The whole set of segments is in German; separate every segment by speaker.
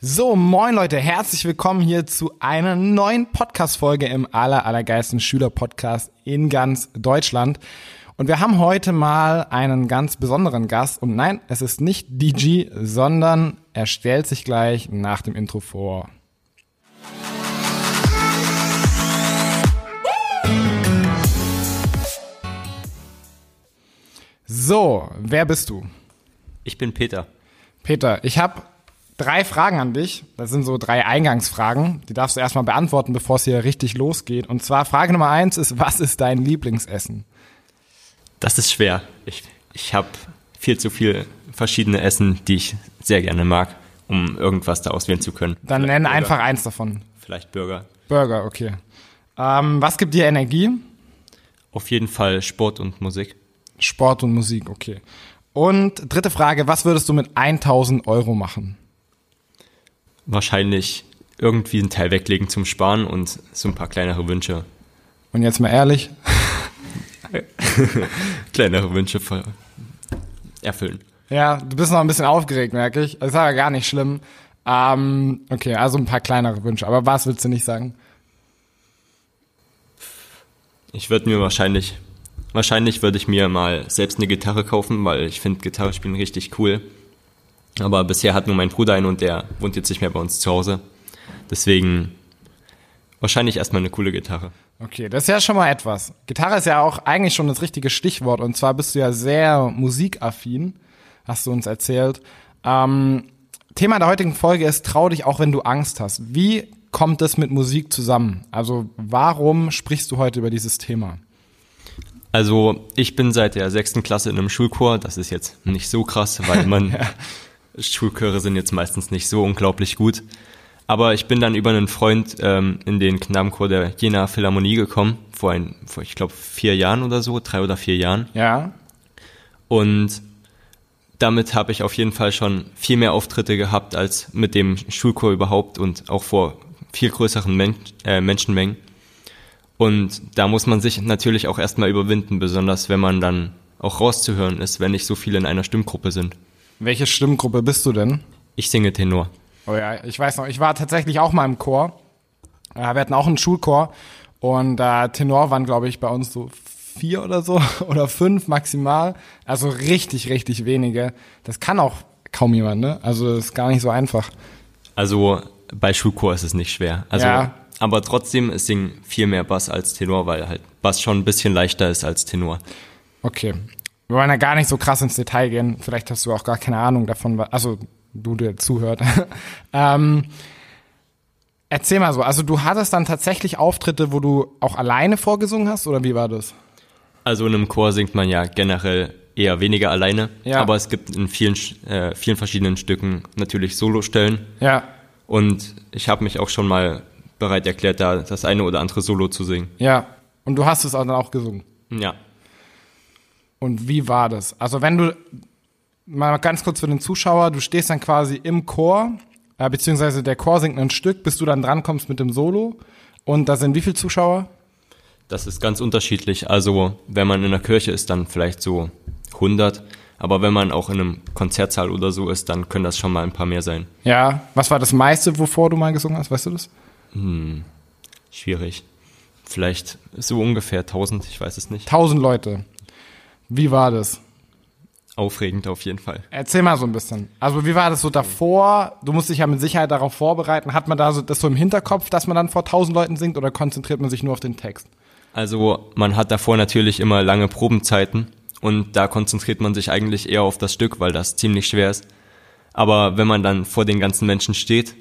Speaker 1: So, moin Leute, herzlich willkommen hier zu einer neuen Podcast-Folge im aller, allergeilsten Schüler-Podcast in ganz Deutschland. Und wir haben heute mal einen ganz besonderen Gast. Und nein, es ist nicht DG, sondern er stellt sich gleich nach dem Intro vor. So, wer bist du?
Speaker 2: Ich bin Peter.
Speaker 1: Peter, ich habe drei Fragen an dich. Das sind so drei Eingangsfragen. Die darfst du erstmal beantworten, bevor es hier richtig losgeht. Und zwar Frage Nummer eins ist, was ist dein Lieblingsessen?
Speaker 2: Das ist schwer. Ich, ich habe viel zu viele verschiedene Essen, die ich sehr gerne mag, um irgendwas da auswählen zu können.
Speaker 1: Dann nenn einfach eins davon.
Speaker 2: Vielleicht Burger.
Speaker 1: Burger, okay. Ähm, was gibt dir Energie?
Speaker 2: Auf jeden Fall Sport und Musik.
Speaker 1: Sport und Musik, okay. Und dritte Frage, was würdest du mit 1000 Euro machen?
Speaker 2: Wahrscheinlich irgendwie einen Teil weglegen zum Sparen und so ein paar kleinere Wünsche.
Speaker 1: Und jetzt mal ehrlich,
Speaker 2: Kleinere Wünsche erfüllen.
Speaker 1: ja, du bist noch ein bisschen aufgeregt, merke ich. Das ist aber gar nicht schlimm. Ähm, okay, also ein paar kleinere Wünsche. Aber was willst du nicht sagen?
Speaker 2: Ich würde mir wahrscheinlich, wahrscheinlich würde ich mir mal selbst eine Gitarre kaufen, weil ich finde Gitarre spielen richtig cool. Aber bisher hat nur mein Bruder einen und der wohnt jetzt nicht mehr bei uns zu Hause. Deswegen wahrscheinlich erstmal eine coole Gitarre.
Speaker 1: Okay, das ist ja schon mal etwas. Gitarre ist ja auch eigentlich schon das richtige Stichwort. Und zwar bist du ja sehr musikaffin, hast du uns erzählt. Ähm, Thema der heutigen Folge ist, trau dich auch, wenn du Angst hast. Wie kommt das mit Musik zusammen? Also warum sprichst du heute über dieses Thema?
Speaker 2: Also ich bin seit der sechsten Klasse in einem Schulchor. Das ist jetzt nicht so krass, weil man Schulchöre sind jetzt meistens nicht so unglaublich gut. Aber ich bin dann über einen Freund ähm, in den Knabenchor der Jena Philharmonie gekommen, vor, ein, vor ich glaube vier Jahren oder so, drei oder vier Jahren.
Speaker 1: Ja,
Speaker 2: Und damit habe ich auf jeden Fall schon viel mehr Auftritte gehabt als mit dem Schulchor überhaupt und auch vor viel größeren Men äh, Menschenmengen. Und da muss man sich natürlich auch erstmal überwinden, besonders wenn man dann auch rauszuhören ist, wenn nicht so viele in einer Stimmgruppe sind.
Speaker 1: Welche Stimmgruppe bist du denn?
Speaker 2: Ich singe Tenor.
Speaker 1: Oh ja, ich weiß noch, ich war tatsächlich auch mal im Chor. Äh, wir hatten auch einen Schulchor und äh, Tenor waren, glaube ich, bei uns so vier oder so oder fünf maximal. Also richtig, richtig wenige. Das kann auch kaum jemand, ne? Also das ist gar nicht so einfach.
Speaker 2: Also bei Schulchor ist es nicht schwer. Also,
Speaker 1: Ja.
Speaker 2: Aber trotzdem, es singen viel mehr Bass als Tenor, weil halt Bass schon ein bisschen leichter ist als Tenor.
Speaker 1: Okay. Wir wollen ja gar nicht so krass ins Detail gehen. Vielleicht hast du auch gar keine Ahnung davon, also du der zuhört. ähm, erzähl mal so, also du hattest dann tatsächlich Auftritte, wo du auch alleine vorgesungen hast oder wie war das?
Speaker 2: Also in einem Chor singt man ja generell eher weniger alleine,
Speaker 1: Ja.
Speaker 2: aber es gibt in vielen, äh, vielen verschiedenen Stücken natürlich Solostellen
Speaker 1: Ja,
Speaker 2: und ich habe mich auch schon mal bereit erklärt, da das eine oder andere Solo zu singen.
Speaker 1: ja. Und du hast es auch dann auch gesungen.
Speaker 2: Ja,
Speaker 1: Und wie war das? Also wenn du, mal ganz kurz für den Zuschauer, du stehst dann quasi im Chor, äh, beziehungsweise der Chor singt ein Stück, bis du dann drankommst mit dem Solo. Und da sind wie viele Zuschauer?
Speaker 2: das ist ganz unterschiedlich. Also wenn man in der Kirche ist, dann vielleicht so 100, aber wenn man auch in einem Konzertsaal oder so ist, dann können das schon mal ein paar mehr sein.
Speaker 1: Ja. Was war das meiste, wovor du mal gesungen hast? Weißt du das?
Speaker 2: Schwierig. Vielleicht so ungefähr 1000, ich weiß es nicht.
Speaker 1: Tausend Leute. Wie war das?
Speaker 2: Aufregend auf jeden Fall.
Speaker 1: Erzähl mal so ein bisschen. Also wie war das so davor? Du musst dich ja mit Sicherheit darauf vorbereiten. Hat man da so das so im Hinterkopf, dass man dann vor tausend Leuten singt oder konzentriert man sich nur auf den Text?
Speaker 2: Also man hat davor natürlich immer lange Probenzeiten und da konzentriert man sich eigentlich eher auf das Stück, weil das ziemlich schwer ist. Aber wenn man dann vor den ganzen Menschen steht,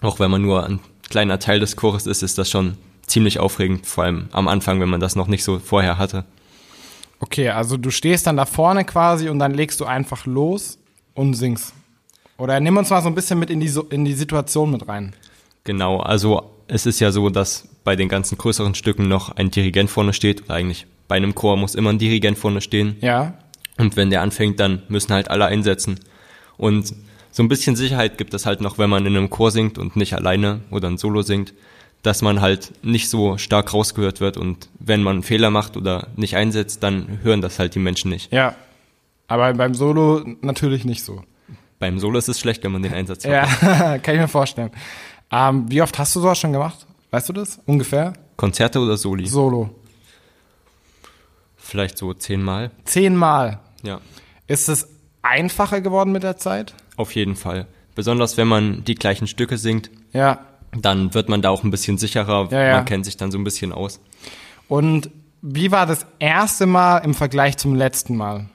Speaker 2: auch wenn man nur ein kleiner Teil des Chores ist, ist das schon ziemlich aufregend, vor allem am Anfang, wenn man das noch nicht so vorher hatte.
Speaker 1: Okay, also du stehst dann da vorne quasi und dann legst du einfach los und singst. Oder nimm uns mal so ein bisschen mit in die, in die Situation mit rein.
Speaker 2: Genau, also es ist ja so, dass bei den ganzen größeren Stücken noch ein Dirigent vorne steht, oder eigentlich bei einem Chor muss immer ein Dirigent vorne stehen.
Speaker 1: Ja?
Speaker 2: Und wenn der anfängt, dann müssen halt alle einsetzen. Und so ein bisschen Sicherheit gibt es halt noch, wenn man in einem Chor singt und nicht alleine oder ein Solo singt, dass man halt nicht so stark rausgehört wird und wenn man einen Fehler macht oder nicht einsetzt, dann hören das halt die Menschen nicht.
Speaker 1: Ja. Aber beim Solo natürlich nicht so.
Speaker 2: Beim Solo ist es schlecht, wenn man den Einsatz hat.
Speaker 1: Ja, kann ich mir vorstellen. Ähm, wie oft hast du sowas schon gemacht? Weißt du das? Ungefähr?
Speaker 2: Konzerte oder Soli?
Speaker 1: Solo.
Speaker 2: Vielleicht so zehnmal.
Speaker 1: Zehnmal.
Speaker 2: Ja,
Speaker 1: Ist es einfacher geworden mit der Zeit?
Speaker 2: auf jeden Fall. Besonders wenn man die gleichen Stücke singt,
Speaker 1: Ja.
Speaker 2: Dann wird man da auch ein bisschen sicherer.
Speaker 1: Ja, ja.
Speaker 2: Man kennt sich dann so ein bisschen aus.
Speaker 1: Und wie war das erste Mal im Vergleich zum letzten Mal?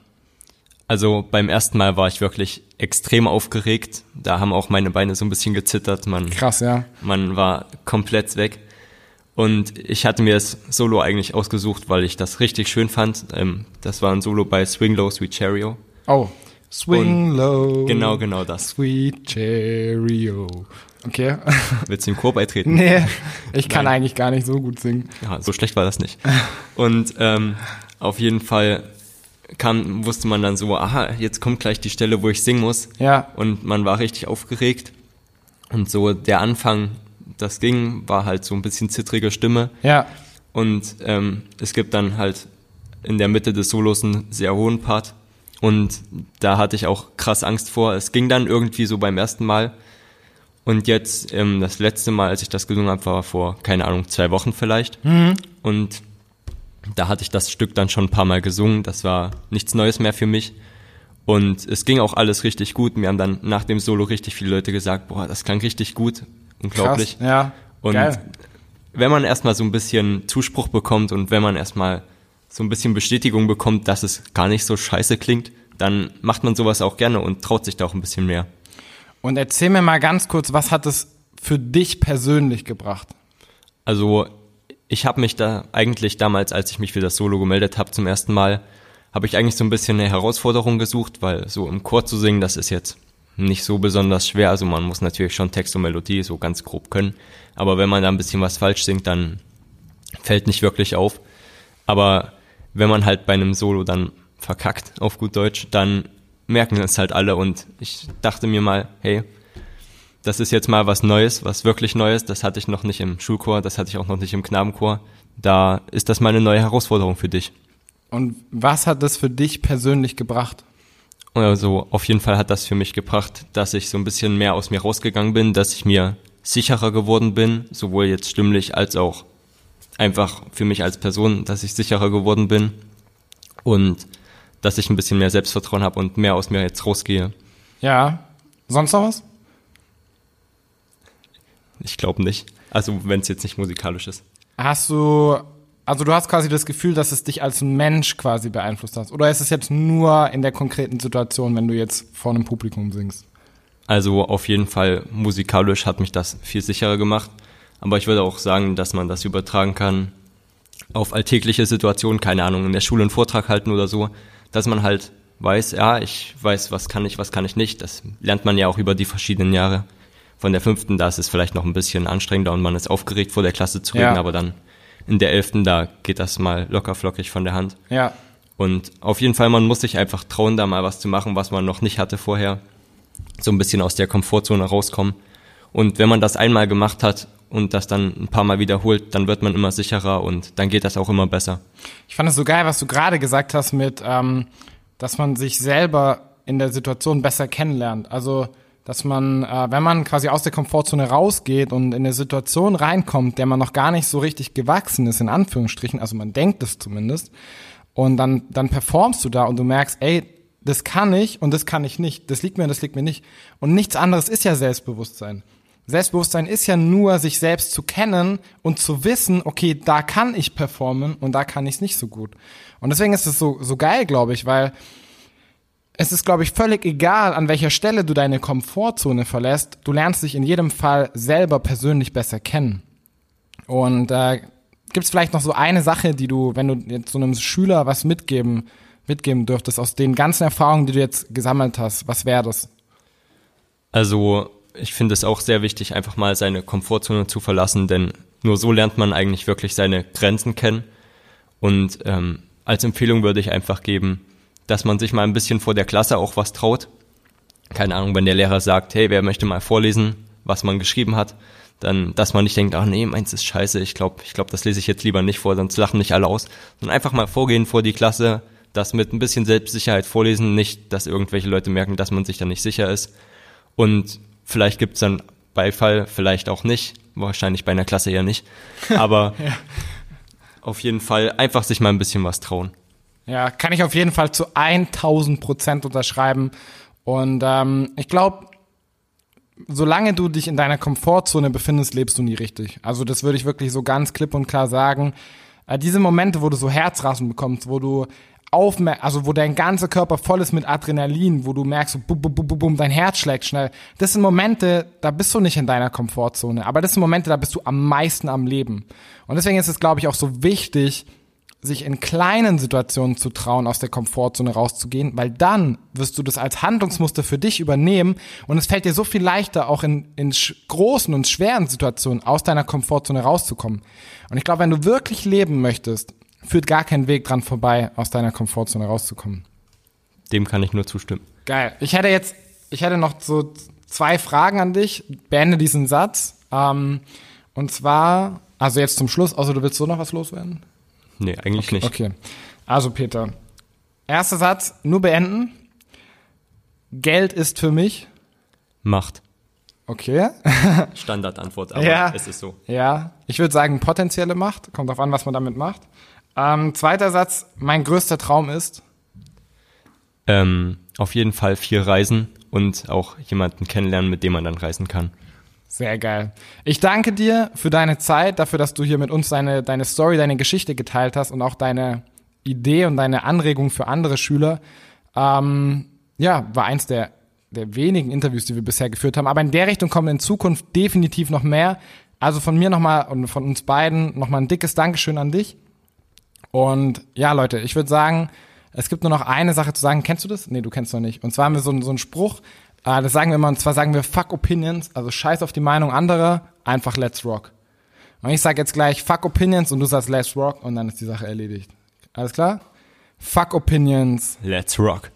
Speaker 2: Also beim ersten Mal war ich wirklich extrem aufgeregt. Da haben auch meine Beine so ein bisschen gezittert. Man,
Speaker 1: Krass, ja.
Speaker 2: man war komplett weg. Und ich hatte mir das Solo eigentlich ausgesucht, weil ich das richtig schön fand. Ähm, das war ein Solo bei Swing Low Sweet Cheerio.
Speaker 1: Oh. Swing low.
Speaker 2: Genau, genau das.
Speaker 1: Sweet Cheerio. Okay.
Speaker 2: Willst du im Chor beitreten?
Speaker 1: nee, ich kann
Speaker 2: Nein.
Speaker 1: eigentlich gar nicht so gut singen.
Speaker 2: Ja, so schlecht war das nicht. Und ähm, auf jeden Fall kam, wusste man dann so, aha, jetzt kommt gleich die Stelle, wo ich singen muss.
Speaker 1: Ja.
Speaker 2: Und man war richtig aufgeregt. Und so der Anfang, das ging, war halt so ein bisschen zittrige Stimme.
Speaker 1: Ja.
Speaker 2: Und ähm, es gibt dann halt in der Mitte des Solos einen sehr hohen Part. Und da hatte ich auch krass Angst vor. Es ging dann irgendwie so beim ersten Mal. Und jetzt, ähm, das letzte Mal, als ich das gesungen habe, war vor, keine Ahnung, zwei Wochen vielleicht. Und da hatte ich das Stück dann schon ein paar Mal gesungen. Das war nichts Neues mehr für mich. Und es ging auch alles richtig gut. Mir haben dann nach dem Solo richtig viele Leute gesagt, boah, das klang richtig gut. Unglaublich.
Speaker 1: Krass. Ja.
Speaker 2: Und
Speaker 1: Geil.
Speaker 2: wenn man erstmal so ein bisschen Zuspruch bekommt und wenn man erstmal so ein bisschen Bestätigung bekommt, dass es gar nicht so scheiße klingt, dann macht man sowas auch gerne und traut sich da auch ein bisschen mehr.
Speaker 1: Und erzähl mir mal ganz kurz, was hat es für dich persönlich gebracht?
Speaker 2: Also ich habe mich da eigentlich damals, als ich mich für das Solo gemeldet habe zum ersten Mal, habe ich eigentlich so ein bisschen eine Herausforderung gesucht, weil so im Chor zu singen, das ist jetzt nicht so besonders schwer. Also man muss natürlich schon Text und Melodie so ganz grob können. Aber wenn man da ein bisschen was falsch singt, dann fällt nicht wirklich auf. Aber wenn man halt bei einem Solo dann verkackt, auf gut Deutsch, dann merken es halt alle. Und ich dachte mir mal, hey, das ist jetzt mal was Neues, was wirklich Neues. Das hatte ich noch nicht im Schulchor, das hatte ich auch noch nicht im Knabenchor. Da ist das mal eine neue Herausforderung für dich.
Speaker 1: Und was hat das für dich persönlich gebracht?
Speaker 2: Also auf jeden Fall hat das für mich gebracht, dass ich so ein bisschen mehr aus mir rausgegangen bin, dass ich mir sicherer geworden bin, sowohl jetzt stimmlich als auch einfach für mich als Person, dass ich sicherer geworden bin und dass ich ein bisschen mehr Selbstvertrauen habe und mehr aus mir jetzt rausgehe.
Speaker 1: Ja. Sonst noch was?
Speaker 2: Ich glaube nicht. Also wenn es jetzt nicht musikalisch ist.
Speaker 1: Hast du, also du hast quasi das Gefühl, dass es dich als Mensch quasi beeinflusst hat? Oder ist es jetzt nur in der konkreten Situation, wenn du jetzt vor einem Publikum singst?
Speaker 2: Also auf jeden Fall musikalisch hat mich das viel sicherer gemacht. Aber ich würde auch sagen, dass man das übertragen kann auf alltägliche Situationen, keine Ahnung, in der Schule einen Vortrag halten oder so, dass man halt weiß, ja, ich weiß, was kann ich, was kann ich nicht. Das lernt man ja auch über die verschiedenen Jahre. Von der fünften, da ist es vielleicht noch ein bisschen anstrengender und man ist aufgeregt vor der Klasse zu reden,
Speaker 1: Ja.
Speaker 2: aber dann in der elften, da geht das mal locker flockig von der Hand.
Speaker 1: Ja.
Speaker 2: Und auf jeden Fall, man muss sich einfach trauen, da mal was zu machen, was man noch nicht hatte vorher. So ein bisschen aus der Komfortzone rauskommen. Und wenn man das einmal gemacht hat und das dann ein paar Mal wiederholt, dann wird man immer sicherer und dann geht das auch immer besser.
Speaker 1: Ich fand es so geil, was du gerade gesagt hast mit, ähm, dass man sich selber in der Situation besser kennenlernt. Also, dass man, äh, wenn man quasi aus der Komfortzone rausgeht und in eine Situation reinkommt, der man noch gar nicht so richtig gewachsen ist, in Anführungsstrichen, also man denkt es zumindest, und dann, dann performst du da und du merkst, ey, das kann ich und das kann ich nicht. Das liegt mir und das liegt mir nicht. Und nichts anderes ist ja Selbstbewusstsein. Selbstbewusstsein ist ja nur, sich selbst zu kennen und zu wissen, okay, da kann ich performen und da kann ich es nicht so gut. Und deswegen ist es so, so geil, glaube ich, weil es ist, glaube ich, völlig egal, an welcher Stelle du deine Komfortzone verlässt. Du lernst dich in jedem Fall selber persönlich besser kennen. Und äh, gibt es vielleicht noch so eine Sache, die du, wenn du jetzt so einem Schüler was mitgeben, mitgeben dürftest, aus den ganzen Erfahrungen, die du jetzt gesammelt hast, was wäre das?
Speaker 2: Also ich finde es auch sehr wichtig, einfach mal seine Komfortzone zu verlassen, denn nur so lernt man eigentlich wirklich seine Grenzen kennen. Und ähm, als Empfehlung würde ich einfach geben, dass man sich mal ein bisschen vor der Klasse auch was traut. Keine Ahnung, wenn der Lehrer sagt, hey, wer möchte mal vorlesen, was man geschrieben hat, dann, dass man nicht denkt, ach nee, meins ist scheiße, ich glaube, ich glaube, das lese ich jetzt lieber nicht vor, sonst lachen nicht alle aus. Sondern einfach mal vorgehen vor die Klasse, das mit ein bisschen Selbstsicherheit vorlesen, nicht, dass irgendwelche Leute merken, dass man sich da nicht sicher ist. Und vielleicht gibt's dann Beifall, vielleicht auch nicht, wahrscheinlich bei einer Klasse eher nicht. Aber ja. auf jeden Fall einfach sich mal ein bisschen was trauen.
Speaker 1: Ja, kann ich auf jeden Fall zu 1000 Prozent unterschreiben. Und ähm, ich glaube, solange du dich in deiner Komfortzone befindest, lebst du nie richtig. Also das würde ich wirklich so ganz klipp und klar sagen. Äh, diese Momente, wo du so Herzrasen bekommst, wo du aufmerk also wo dein ganzer Körper voll ist mit Adrenalin, wo du merkst, so bum, bum, bum, bum, dein Herz schlägt schnell. Das sind Momente, da bist du nicht in deiner Komfortzone, aber das sind Momente, da bist du am meisten am Leben. Und deswegen ist es, glaube ich, auch so wichtig, sich in kleinen Situationen zu trauen, aus der Komfortzone rauszugehen, weil dann wirst du das als Handlungsmuster für dich übernehmen und es fällt dir so viel leichter, auch in, in großen und schweren Situationen aus deiner Komfortzone rauszukommen. Und ich glaube, wenn du wirklich leben möchtest, führt gar kein Weg dran vorbei, aus deiner Komfortzone rauszukommen.
Speaker 2: Dem kann ich nur zustimmen.
Speaker 1: Geil. Ich hätte jetzt, ich hätte noch so zwei Fragen an dich. Beende diesen Satz. Ähm, und zwar, also jetzt zum Schluss, außer du willst so noch was loswerden?
Speaker 2: Nee, eigentlich
Speaker 1: okay,
Speaker 2: nicht.
Speaker 1: Okay. Also Peter, erster Satz, nur beenden. Geld ist für mich
Speaker 2: Macht.
Speaker 1: Okay.
Speaker 2: Standardantwort, aber
Speaker 1: ja,
Speaker 2: es ist so.
Speaker 1: Ja, ich würde sagen potenzielle Macht. Kommt auf an, was man damit macht. Ähm, zweiter Satz, mein größter Traum ist?
Speaker 2: Ähm, auf jeden Fall viel reisen und auch jemanden kennenlernen, mit dem man dann reisen kann.
Speaker 1: Sehr geil. Ich danke dir für deine Zeit, dafür, dass du hier mit uns deine, deine Story, deine Geschichte geteilt hast und auch deine Idee und deine Anregung für andere Schüler. Ähm, ja, war eins der, der wenigen Interviews, die wir bisher geführt haben. Aber in der Richtung kommen in Zukunft definitiv noch mehr. Also von mir nochmal und von uns beiden nochmal ein dickes Dankeschön an dich. Und ja, Leute, ich würde sagen, es gibt nur noch eine Sache zu sagen. Kennst du das? Nee, du kennst noch nicht. Und zwar haben wir so, so einen Spruch, äh, das sagen wir immer, und zwar sagen wir fuck opinions, also scheiß auf die Meinung anderer, einfach let's rock. Und ich sage jetzt gleich fuck opinions und du sagst let's rock und dann ist die Sache erledigt. Alles klar? Fuck opinions.
Speaker 2: Let's rock.